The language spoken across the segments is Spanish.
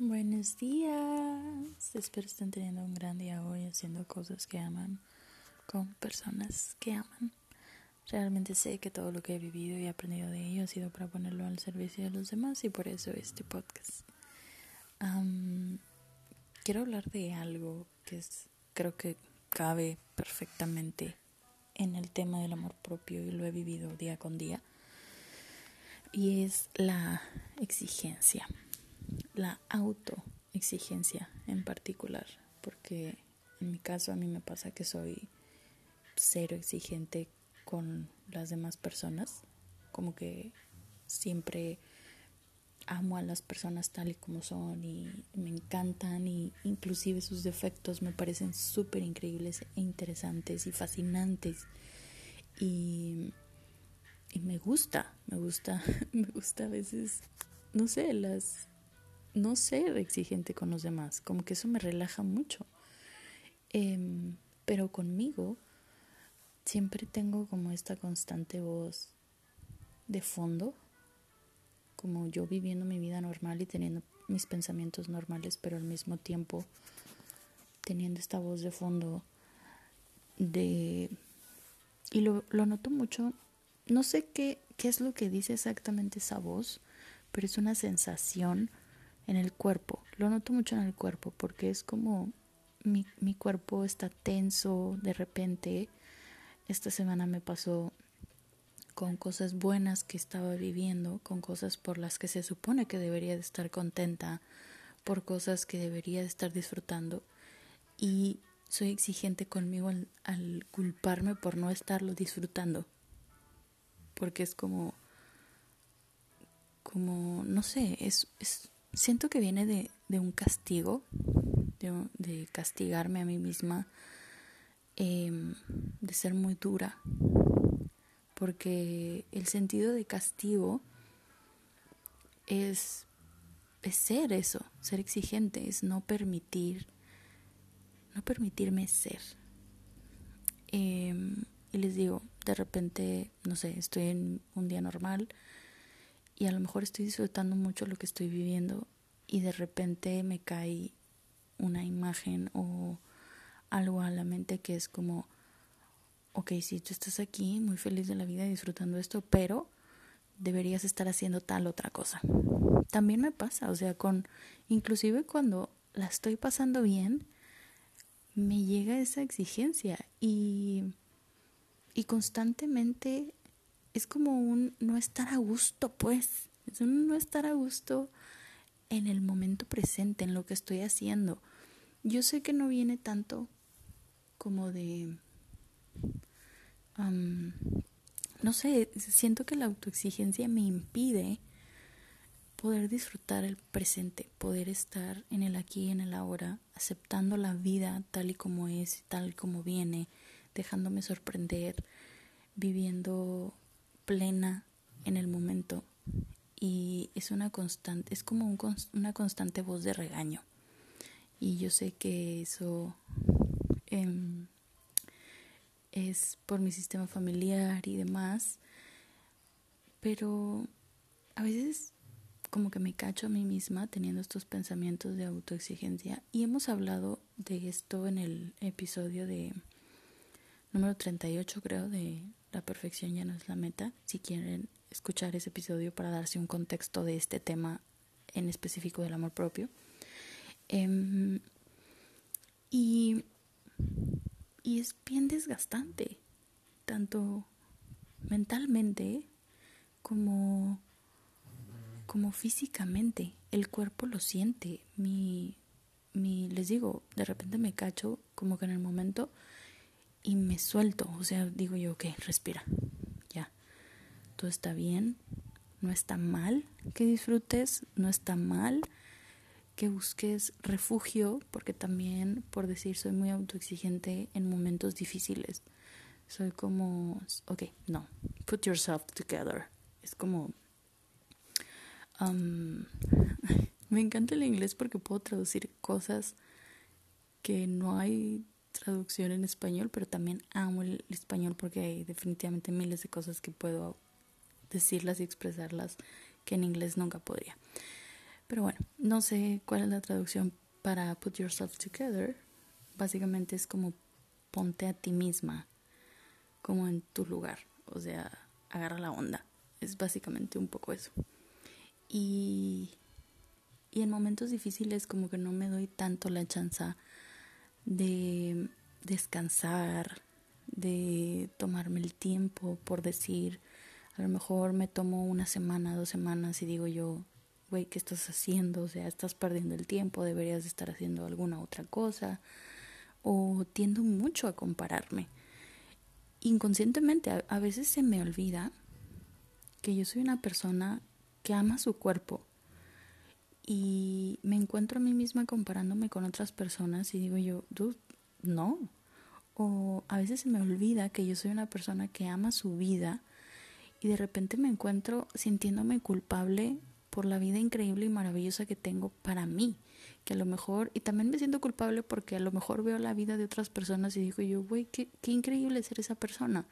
Buenos días. Espero estén teniendo un gran día hoy haciendo cosas que aman con personas que aman. Realmente sé que todo lo que he vivido y aprendido de ello ha sido para ponerlo al servicio de los demás y por eso este podcast. quiero hablar de algo que es, creo que cabe perfectamente en el tema del amor propio y lo he vivido día con día y es la exigencia la autoexigencia en particular, porque en mi caso a mí me pasa que soy cero exigente con las demás personas, como que siempre amo a las personas tal y como son y me encantan y inclusive sus defectos me parecen súper increíbles e interesantes y fascinantes. Y, y me gusta, me gusta, me gusta a veces, no sé, las no ser exigente con los demás, como que eso me relaja mucho. Em, pero conmigo siempre tengo como esta constante voz de fondo, como yo viviendo mi vida normal y teniendo mis pensamientos normales, pero al mismo tiempo teniendo esta voz de fondo de... Y lo, lo noto mucho, no sé qué, qué es lo que dice exactamente esa voz, pero es una sensación en el cuerpo. Lo noto mucho en el cuerpo porque es como mi, mi cuerpo está tenso de repente. Esta semana me pasó con cosas buenas que estaba viviendo, con cosas por las que se supone que debería de estar contenta, por cosas que debería de estar disfrutando. Y soy exigente conmigo al, al culparme por no estarlo disfrutando. Porque es como, como, no sé, es, es siento que viene de, de un castigo, de, de, castigarme a mí misma, eh, de ser muy dura, porque el sentido de castigo es, es ser eso, ser exigente, es no permitir, no permitirme ser. Eh, y les digo, de repente, no sé, estoy en un día normal, y a lo mejor estoy disfrutando mucho lo que estoy viviendo y de repente me cae una imagen o algo a la mente que es como, ok, si tú estás aquí muy feliz de la vida disfrutando esto, pero deberías estar haciendo tal otra cosa. También me pasa, o sea, con, inclusive cuando la estoy pasando bien, me llega esa exigencia y, y constantemente es como un no estar a gusto, pues. Es un no estar a gusto en el momento presente, en lo que estoy haciendo. Yo sé que no viene tanto como de... no sé, siento que la autoexigencia me impide poder disfrutar el presente, poder estar en el aquí y en el ahora, aceptando la vida tal y como es, tal y como viene, dejándome sorprender, viviendo plena en el momento y es una constante, es como un, una constante voz de regaño. Y yo sé que eso em, es por mi sistema familiar y demás, pero a veces como que me cacho a mí misma teniendo estos pensamientos de autoexigencia y hemos hablado de esto en el episodio de número 38 creo de la perfección ya no es la meta. Si quieren escuchar ese episodio para darse un contexto de este tema en específico del amor propio. Em, y, y es bien desgastante, tanto mentalmente como, como físicamente. El cuerpo lo siente. Mi, mi, les digo, de repente me cacho como que en el momento y me suelto, o sea, digo yo, ok, respira, ya, todo está bien, no está mal que disfrutes, no está mal que busques refugio, porque también, por decir, soy muy autoexigente en momentos difíciles. Soy como, ok, no, put yourself together. Es como, um, me encanta el inglés porque puedo traducir cosas que no hay traducción en español, pero también amo el español porque hay definitivamente miles de cosas que puedo decirlas y expresarlas que en inglés nunca podría. Pero bueno, no sé cuál es la traducción para put yourself together. Básicamente es como ponte a ti misma como en tu lugar, o sea, agarra la onda. Es básicamente un poco eso. Y, y en momentos difíciles como que no me doy tanto la chance de descansar, de tomarme el tiempo por decir, a lo mejor me tomo una semana, dos semanas y digo yo, güey, ¿qué estás haciendo? O sea, estás perdiendo el tiempo, deberías estar haciendo alguna otra cosa. O tiendo mucho a compararme. Inconscientemente, a veces se me olvida que yo soy una persona que ama su cuerpo y me encuentro a mí misma comparándome con otras personas y digo yo, dude, no. O a veces se me olvida que yo soy una persona que ama su vida y de repente me encuentro sintiéndome culpable por la vida increíble y maravillosa que tengo para mí, que a lo mejor, y también me siento culpable porque a lo mejor veo la vida de otras personas y digo yo, güey, qué, qué increíble ser esa persona.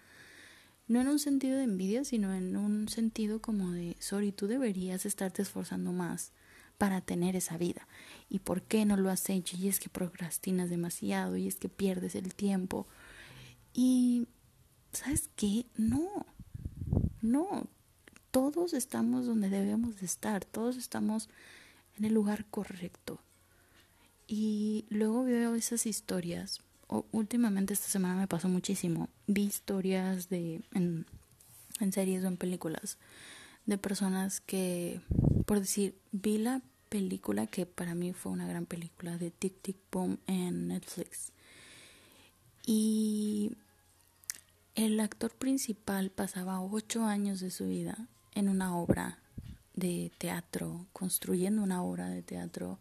No en un sentido de envidia, sino en un sentido como de, sorry, tú deberías estarte esforzando más para tener esa vida. ¿Y por qué no lo has hecho? Y es que procrastinas demasiado, y es que pierdes el tiempo. Y, ¿sabes qué? No, no, todos estamos donde debemos de estar, todos estamos en el lugar correcto. Y luego veo esas historias, últimamente esta semana me pasó muchísimo, vi historias de en, en series o en películas de personas que, por decir, vi la película que para mí fue una gran película de Tic Tic Boom en Netflix. Y el actor principal pasaba ocho años de su vida en una obra de teatro, construyendo una obra de teatro,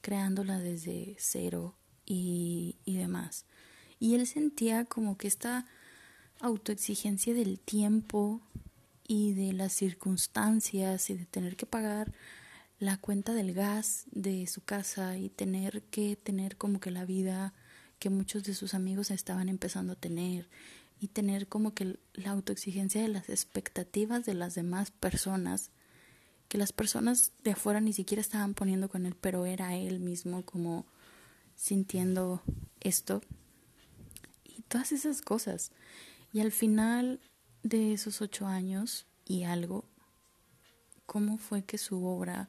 creándola desde cero y, y demás. Y él sentía como que esta autoexigencia del tiempo y de las circunstancias y de tener que pagar la cuenta del gas de su casa y tener que tener como que la vida que muchos de sus amigos estaban empezando a tener y tener como que la autoexigencia de las expectativas de las demás personas, que las personas de afuera ni siquiera estaban poniendo con él, pero era él mismo como sintiendo esto y todas esas cosas. Y al final de esos ocho años y algo, ¿cómo fue que su obra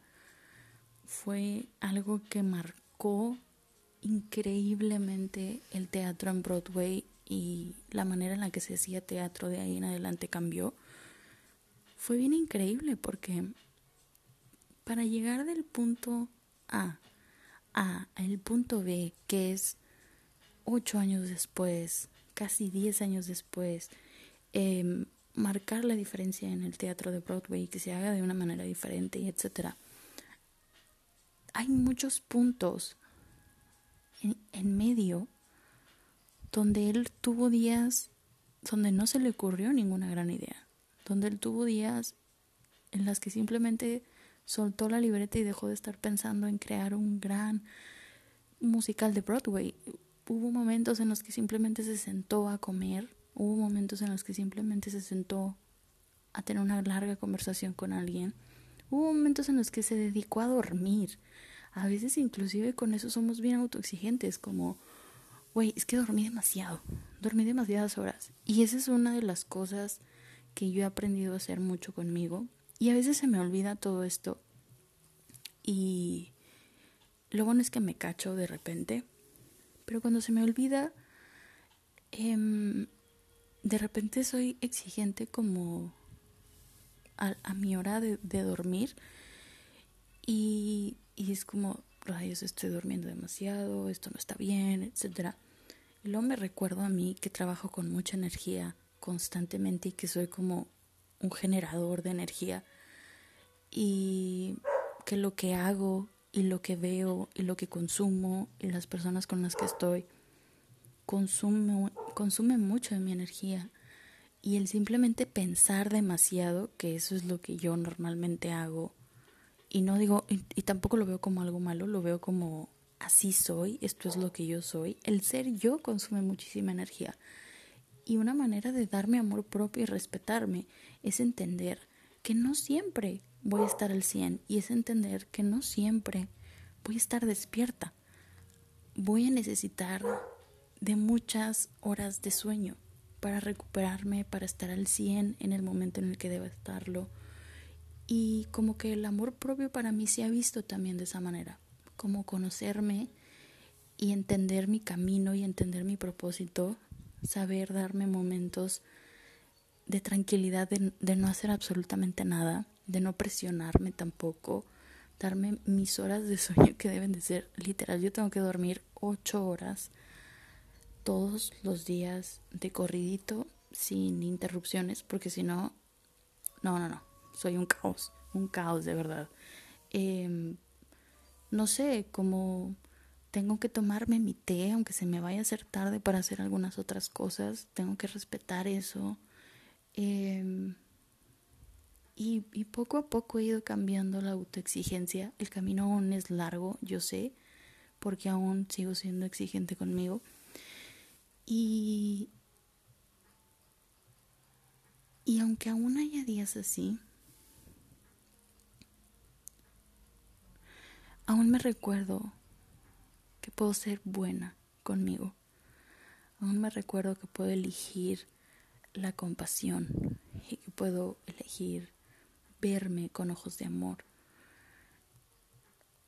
fue algo que marcó increíblemente el teatro en Broadway y la manera en la que se hacía teatro de ahí en adelante cambió, fue bien increíble porque para llegar del punto A a el punto B, que es ocho años después, casi diez años después, em, marcar la diferencia en el teatro de Broadway, que se haga de una manera diferente, etcétera. Hay muchos puntos en, en medio donde él tuvo días donde no se le ocurrió ninguna gran idea, donde él tuvo días en las que simplemente soltó la libreta y dejó de estar pensando en crear un gran musical de Broadway. Hubo momentos en los que simplemente se sentó a comer, hubo momentos en los que simplemente se sentó a tener una larga conversación con alguien, hubo momentos en los que se dedicó a dormir. A veces inclusive con eso somos bien autoexigentes, como güey, es que dormí demasiado, dormí demasiadas horas. Y esa es una de las cosas que yo he aprendido a hacer mucho conmigo. Y a veces se me olvida todo esto. Y luego no es que me cacho de repente. Pero cuando se me olvida, em, de repente soy exigente como a, mi hora de, dormir. Y, y es como, rayos, estoy durmiendo demasiado, esto no está bien, etc. Y luego me recuerdo a mí que trabajo con mucha energía constantemente y que soy como un generador de energía y que lo que hago y lo que veo y lo que consumo y las personas con las que estoy consume, consume mucho de mi energía y el simplemente pensar demasiado, que eso es lo que yo normalmente hago, y no digo, y, tampoco lo veo como algo malo, lo veo como así soy, esto es lo que yo soy. El ser yo consume muchísima energía. Y una manera de darme amor propio y respetarme es entender que no siempre voy a estar al 100 y es entender que no siempre voy a estar despierta. Voy a necesitar de muchas horas de sueño para recuperarme, para estar al 100 en el momento en el que deba estarlo. Y como que el amor propio para mí se ha visto también de esa manera, como conocerme y entender mi camino y entender mi propósito, saber darme momentos de tranquilidad, de, de no hacer absolutamente nada, de no presionarme tampoco, darme mis horas de sueño que deben de ser literal. Yo tengo que dormir ocho horas todos los días de corridito sin interrupciones porque si no, no, no, no, soy un caos, un caos de verdad. Em, no sé, como tengo que tomarme mi té aunque se me vaya a hacer tarde para hacer algunas otras cosas, tengo que respetar eso. Eh, y, poco a poco he ido cambiando la autoexigencia. El camino aún es largo, yo sé, porque aún sigo siendo exigente conmigo. Y, y aunque aún haya días así, aún me recuerdo que puedo ser buena conmigo. Aún me recuerdo que puedo elegir la compasión y que puedo elegir verme con ojos de amor.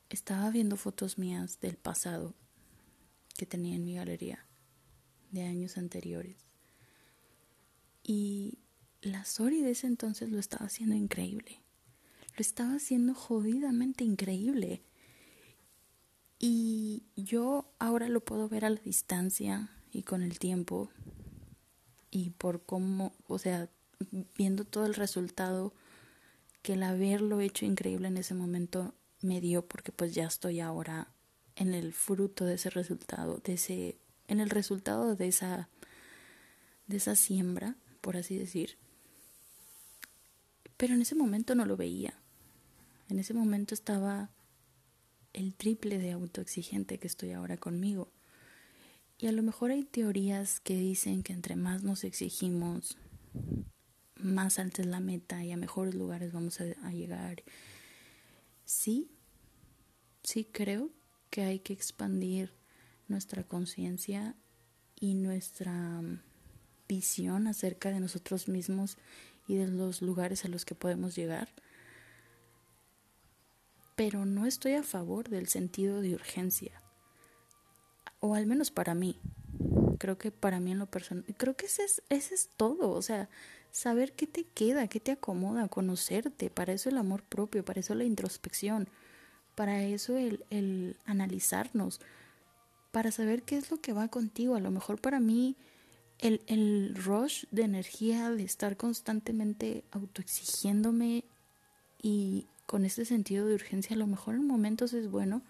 Estaba viendo fotos mías del pasado que tenía en mi galería de años anteriores. Y la Sori de ese entonces lo estaba haciendo increíble. Lo estaba haciendo jodidamente increíble. Y yo ahora lo puedo ver a la distancia y con el tiempo y por cómo, o sea, viendo todo el resultado que el haberlo hecho increíble en ese momento me dio porque pues ya estoy ahora en el fruto de ese resultado, de ese en el resultado de esa de esa siembra, por así decir. Pero en ese momento no lo veía. En ese momento estaba el triple de autoexigente que estoy ahora conmigo. Y a lo mejor hay teorías que dicen que entre más nos exigimos, más alta es la meta y a mejores lugares vamos a, llegar. Sí, sí creo que hay que expandir nuestra conciencia y nuestra mm, visión acerca de nosotros mismos y de los lugares a los que podemos llegar. Pero no estoy a favor del sentido de urgencia. O al menos para mí. Creo que para mí en lo personal. Creo que ese es, ese es todo. O sea, saber qué te queda, qué te acomoda, conocerte, para eso el amor propio, para eso la introspección, para eso el, el analizarnos, para saber qué es lo que va contigo. A lo mejor para mí el, el rush de energía de estar constantemente autoexigiéndome y con este sentido de urgencia, a lo mejor en momentos es bueno,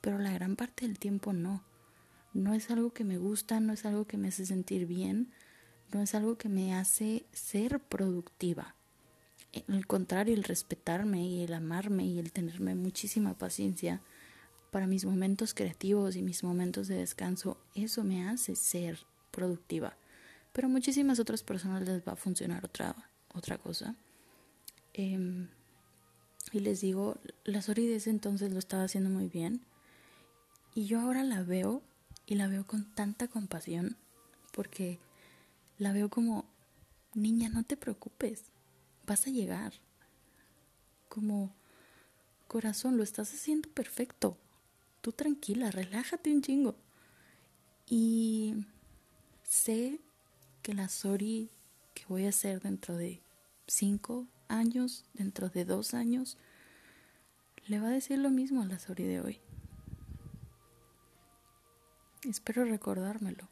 pero la gran parte del tiempo no. No es algo que me gusta, no es algo que me hace sentir bien no es algo que me hace ser productiva. Al contrario, el respetarme y el amarme y el tenerme muchísima paciencia para mis momentos creativos y mis momentos de descanso, eso me hace ser productiva. Pero a muchísimas otras personas les va a funcionar otra, otra cosa. Em, y les digo, la Sori de ese entonces lo estaba haciendo muy bien. Y yo ahora la veo y la veo con tanta compasión porque la veo como, niña, no te preocupes, vas a llegar. Como, corazón, lo estás haciendo perfecto. Tú tranquila, relájate un chingo. Y sé que la Sori que voy a hacer dentro de cinco años, dentro de dos años, le va a decir lo mismo a la Sori de hoy. Espero recordármelo.